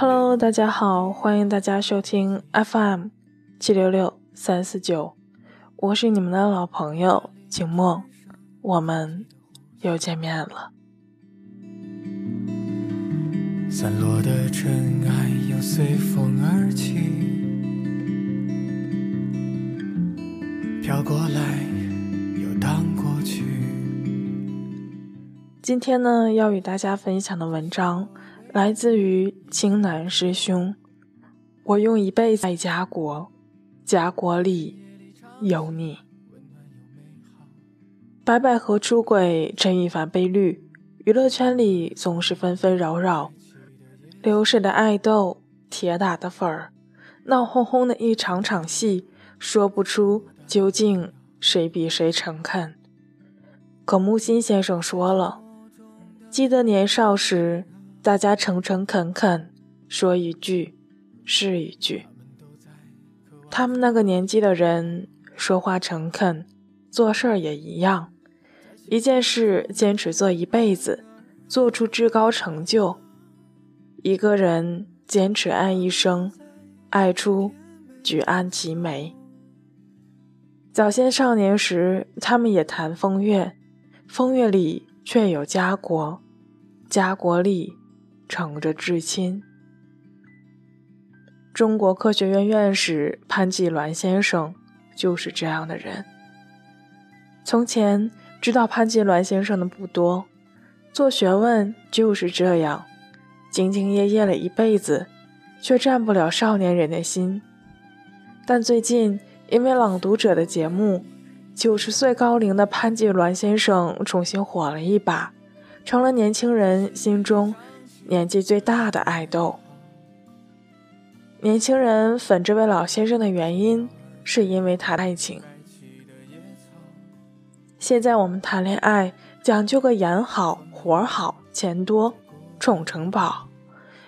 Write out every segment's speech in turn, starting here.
Hello，大家好，欢迎大家收听 FM 七六六三四九，我是你们的老朋友景墨，我们又见面了。散落的尘埃又随风而起，飘过来又荡过去。今天呢，要与大家分享的文章来自于青南师兄。我用一辈子爱家国，家国里有你。白百合出轨，陈羽凡被绿，娱乐圈里总是纷纷扰扰。流水的爱豆，铁打的粉儿，闹哄哄的一场场戏，说不出究竟谁比谁诚恳。可木心先生说了，记得年少时，大家诚诚恳恳，说一句是一句。他们那个年纪的人，说话诚恳，做事儿也一样，一件事坚持做一辈子，做出至高成就。一个人坚持爱一生，爱出举案齐眉。早先少年时，他们也谈风月，风月里却有家国，家国里盛着至亲。中国科学院院士潘季鸾先生就是这样的人。从前知道潘季鸾先生的不多，做学问就是这样。兢兢业业了一辈子，却占不了少年人的心。但最近因为《朗读者》的节目，九十岁高龄的潘季鸾先生重新火了一把，成了年轻人心中年纪最大的爱豆。年轻人粉这位老先生的原因，是因为他爱情。现在我们谈恋爱讲究个眼好、活好、钱多。宠城堡，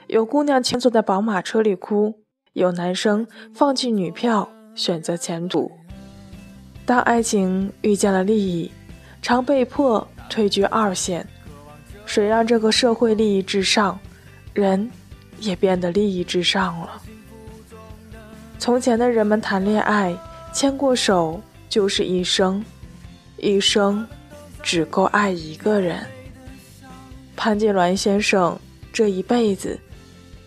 有姑娘蜷坐在宝马车里哭，有男生放弃女票选择前途。当爱情遇见了利益，常被迫退居二线。谁让这个社会利益至上，人也变得利益至上了。从前的人们谈恋爱，牵过手就是一生，一生只够爱一个人。潘金鸾先生这一辈子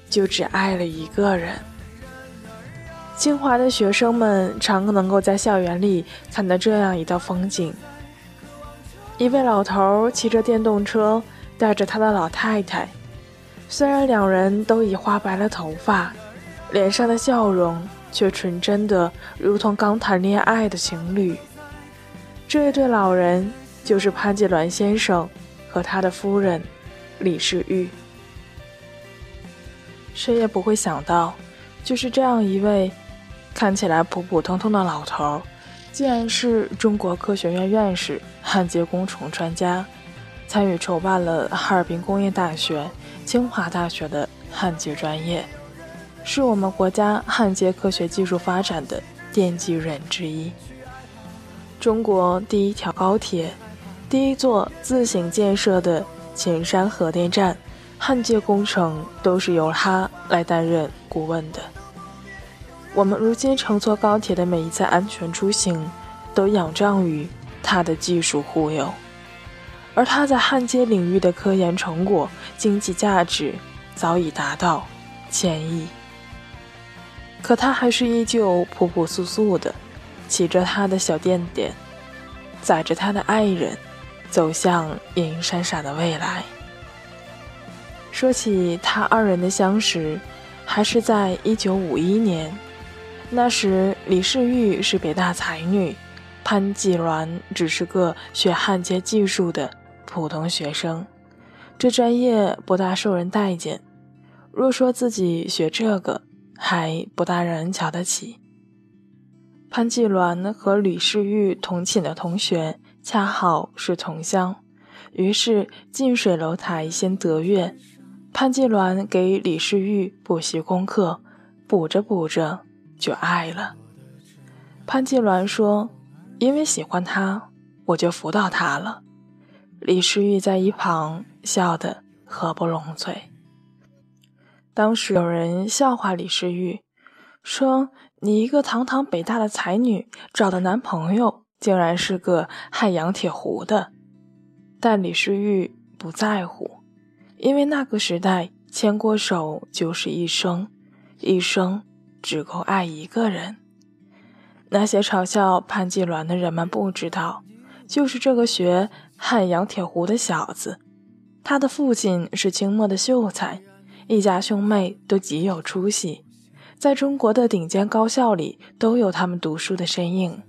就只爱了一个人。清华的学生们常能够在校园里看到这样一道风景：一位老头骑着电动车带着他的老太太，虽然两人都已花白了头发，脸上的笑容却纯真的如同刚谈恋爱的情侣。这一对老人就是潘金鸾先生和他的夫人。李世玉，谁也不会想到，就是这样一位看起来普普通通的老头，竟然是中国科学院院士、焊接工程专家，参与筹办了哈尔滨工业大学、清华大学的焊接专业，是我们国家焊接科学技术发展的奠基人之一。中国第一条高铁，第一座自行建设的。秦山核电站焊接工程都是由他来担任顾问的。我们如今乘坐高铁的每一次安全出行，都仰仗于他的技术护佑。而他在焊接领域的科研成果，经济价值早已达到千亿。可他还是依旧朴朴素素的，骑着他的小电电，载着他的爱人。走向隐隐闪闪的未来。说起他二人的相识，还是在一九五一年。那时李世玉是北大才女，潘季鸾只是个学焊接技术的普通学生，这专业不大受人待见。若说自己学这个，还不大让人瞧得起。潘季鸾和李世玉同寝的同学。恰好是同乡，于是近水楼台先得月。潘金鸾给李世玉补习功课，补着补着就爱了。潘金鸾说：“因为喜欢他，我就辅导他了。”李世玉在一旁笑得合不拢嘴。当时有人笑话李世玉，说：“你一个堂堂北大的才女，找的男朋友竟然是个汉阳铁壶的。”但李世玉不在乎，因为那个时代牵过手就是一生，一生只够爱一个人。那些嘲笑潘季鸾的人们不知道，就是这个学汉阳铁壶的小子，他的父亲是清末的秀才。一家兄妹都极有出息，在中国的顶尖高校里都有他们读书的身影。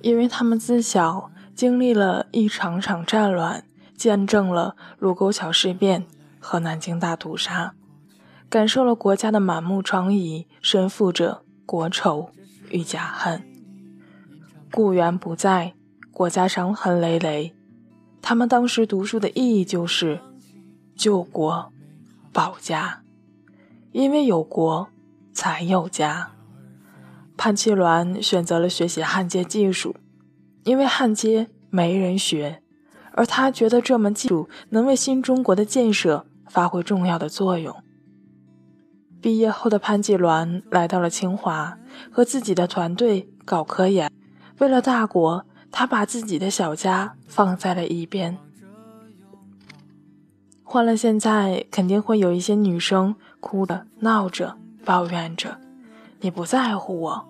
因为他们自小经历了一场场战乱，见证了卢沟桥事变和南京大屠杀，感受了国家的满目疮痍，身负着国仇与家恨。故园不在，国家伤痕累累。他们当时读书的意义就是救国。保家，因为有国才有家。潘七鸾选择了学习焊接技术，因为焊接没人学，而他觉得这门技术能为新中国的建设发挥重要的作用。毕业后的潘季鸾来到了清华，和自己的团队搞科研。为了大国，他把自己的小家放在了一边。换了现在，肯定会有一些女生哭着、闹着、抱怨着，你不在乎我；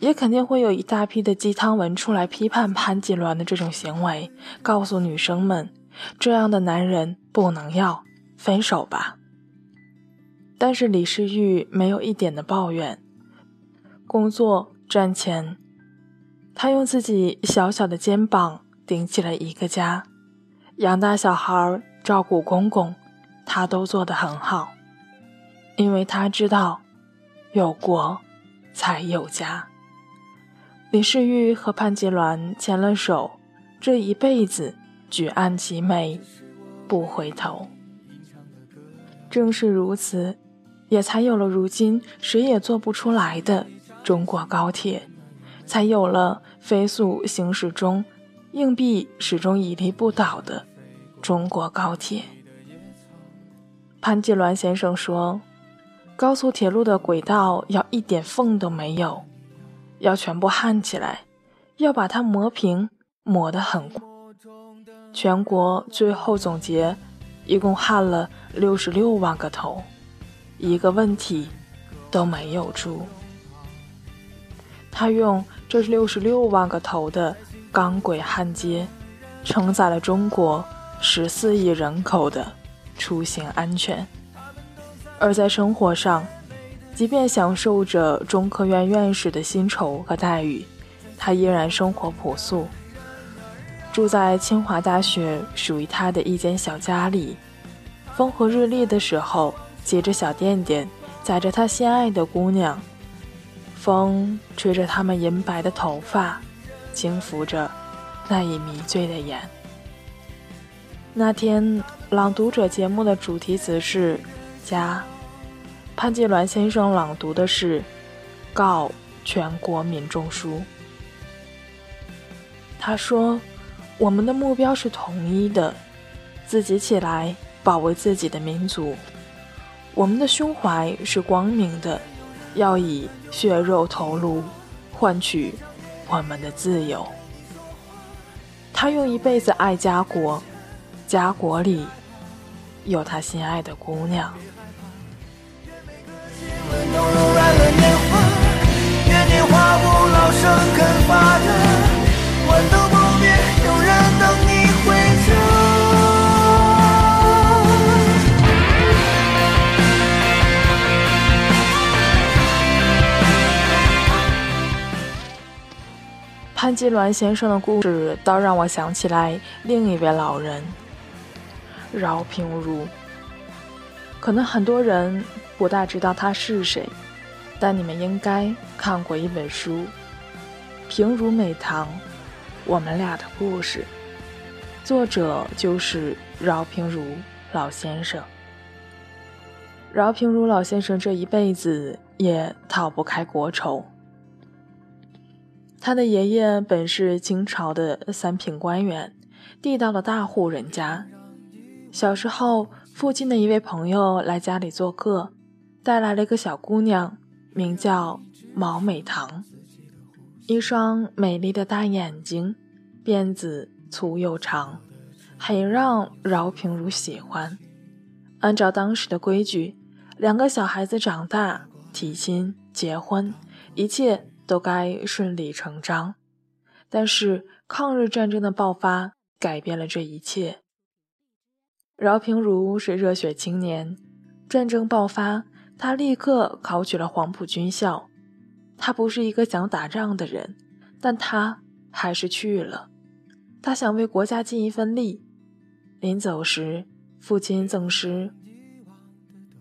也肯定会有一大批的鸡汤文出来批判潘季鸾的这种行为，告诉女生们，这样的男人不能要，分手吧。但是李世玉没有一点的抱怨，工作赚钱，他用自己小小的肩膀顶起了一个家，养大小孩。照顾公公，他都做得很好，因为他知道，有国才有家。李世玉和潘吉鸾牵了手，这一辈子举案齐眉，不回头。正是如此，也才有了如今谁也做不出来的中国高铁，才有了飞速行驶中，硬币始终屹立不倒的。中国高铁，潘继鸾先生说：“高速铁路的轨道要一点缝都没有，要全部焊起来，要把它磨平，磨得很。全国最后总结，一共焊了六十六万个头，一个问题都没有出。他用这六十六万个头的钢轨焊接，承载了中国。”十四亿人口的出行安全，而在生活上，即便享受着中科院院士的薪酬和待遇，他依然生活朴素，住在清华大学属于他的一间小家里。风和日丽的时候，骑着小电电，载着他心爱的姑娘，风吹着他们银白的头发，轻抚着那已迷醉的眼。那天朗读者节目的主题词是“家”，潘季鸾先生朗读的是《告全国民众书》。他说：“我们的目标是统一的，自己起来保卫自己的民族。我们的胸怀是光明的，要以血肉头颅换取我们的自由。”他用一辈子爱家国。家国里有他心爱的姑娘。潘金鸾先生的故事，倒让我想起来另一位老人。饶平如，可能很多人不大知道他是谁，但你们应该看过一本书《平如美堂：我们俩的故事》，作者就是饶平如老先生。饶平如老先生这一辈子也逃不开国仇，他的爷爷本是清朝的三品官员，地道的大户人家。小时候父亲的一位朋友来家里做客，带来了一个小姑娘，名叫毛美棠，一双美丽的大眼睛，辫子粗又长，很让饶平如喜欢。按照当时的规矩，两个小孩子长大、提亲、结婚，一切都该顺理成章。但是抗日战争的爆发改变了这一切。饶平如是热血青年，战争爆发，他立刻考取了黄埔军校。他不是一个想打仗的人，但他还是去了。他想为国家尽一份力。临走时，父亲赠诗：“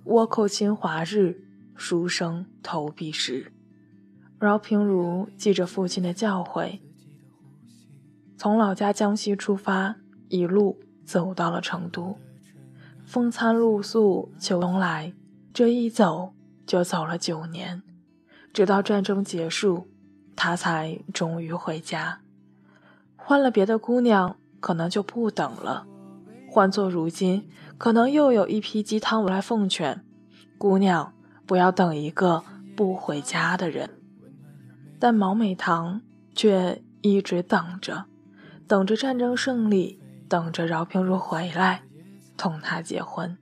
倭寇侵华日，书生投笔时。”饶平如记着父亲的教诲，从老家江西出发，一路走到了成都。风餐露宿，秋冬来，这一走就走了九年，直到战争结束，他才终于回家。换了别的姑娘，可能就不等了。换做如今，可能又有一批鸡汤来奉劝姑娘不要等一个不回家的人。但毛美棠却一直等着，等着战争胜利，等着饶平如回来，同他结婚。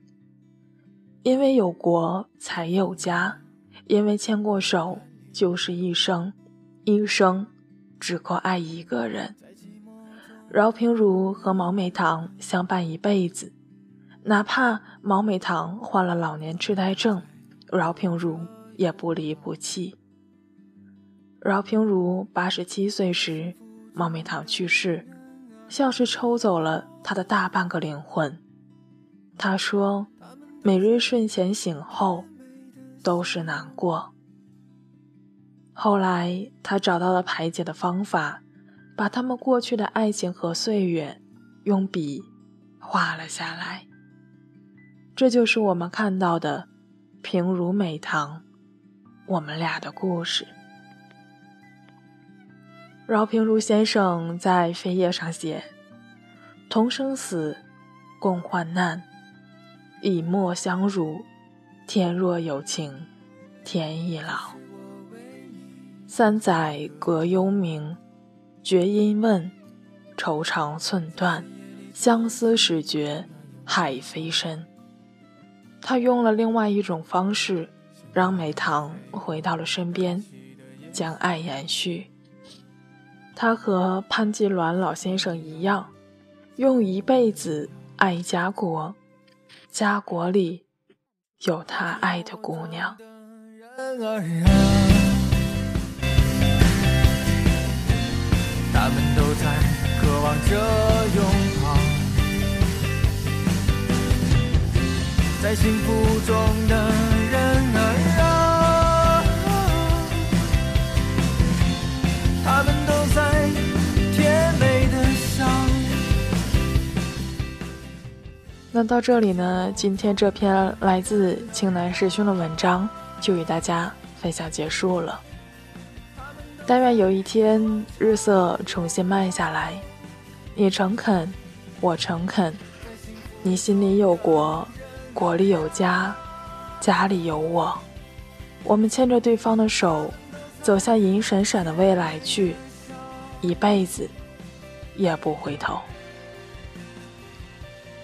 因为有国才有家，因为牵过手就是一生，一生只够爱一个人。饶平如和毛美棠相伴一辈子，哪怕毛美棠患了老年痴呆症，饶平如也不离不弃。饶平如八十七岁时，毛美堂去世，像是抽走了她的大半个灵魂。她说：“每日睡前醒后，都是难过。”后来，她找到了排解的方法。把他们过去的爱情和岁月用笔画了下来，这就是我们看到的平如美棠，我们俩的故事。饶平如先生在扉页上写：“同生死，共患难，以沫相濡，天若有情天亦老。三载隔幽冥。”绝音问，愁肠寸断，相思始觉海非深。他用了另外一种方式，让美棠回到了身边，将爱延续。他和潘金銮老先生一样，用一辈子爱家国，家国里有他爱的姑娘。他们都在渴望着拥抱，在幸福中的那到这里呢，今天这篇来自青南师兄的文章就与大家分享结束了。但愿有一天日色重新慢下来，你诚恳，我诚恳，你心里有国，国里有家，家里有我，我们牵着对方的手，走向银闪闪的未来去，一辈子也不回头。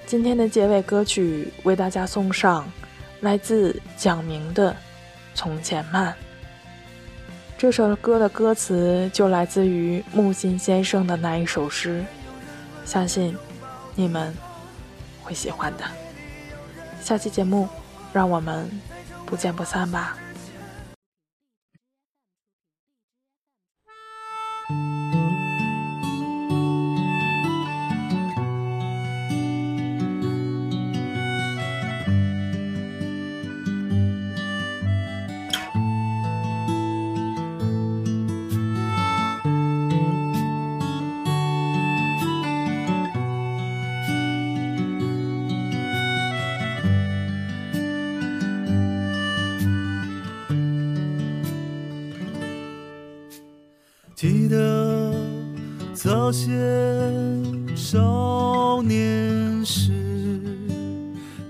今天的结尾歌曲为大家送上，来自蒋明的《从前慢》。这首歌的歌词就来自于木心先生的那一首诗，相信你们会喜欢的。下期节目，让我们不见不散吧。早些少年时。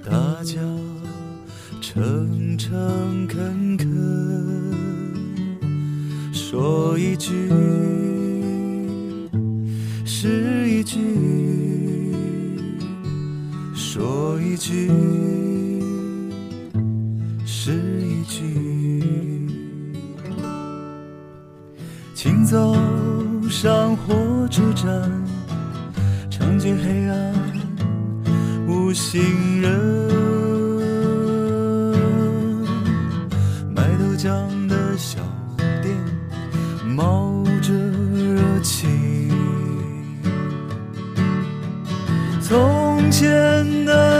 大家诚诚恳恳说一句是一句，说一句是一句，请走上火车站，长街黑暗无行人。卖豆浆的小店冒着热气，从前的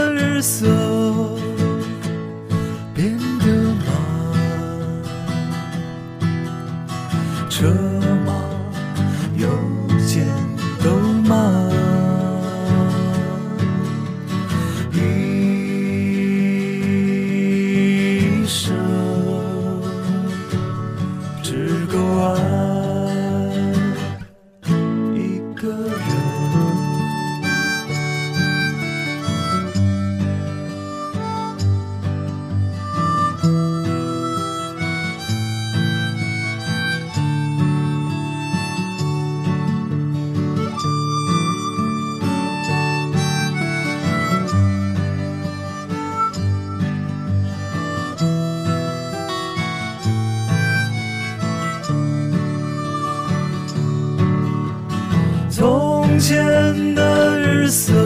的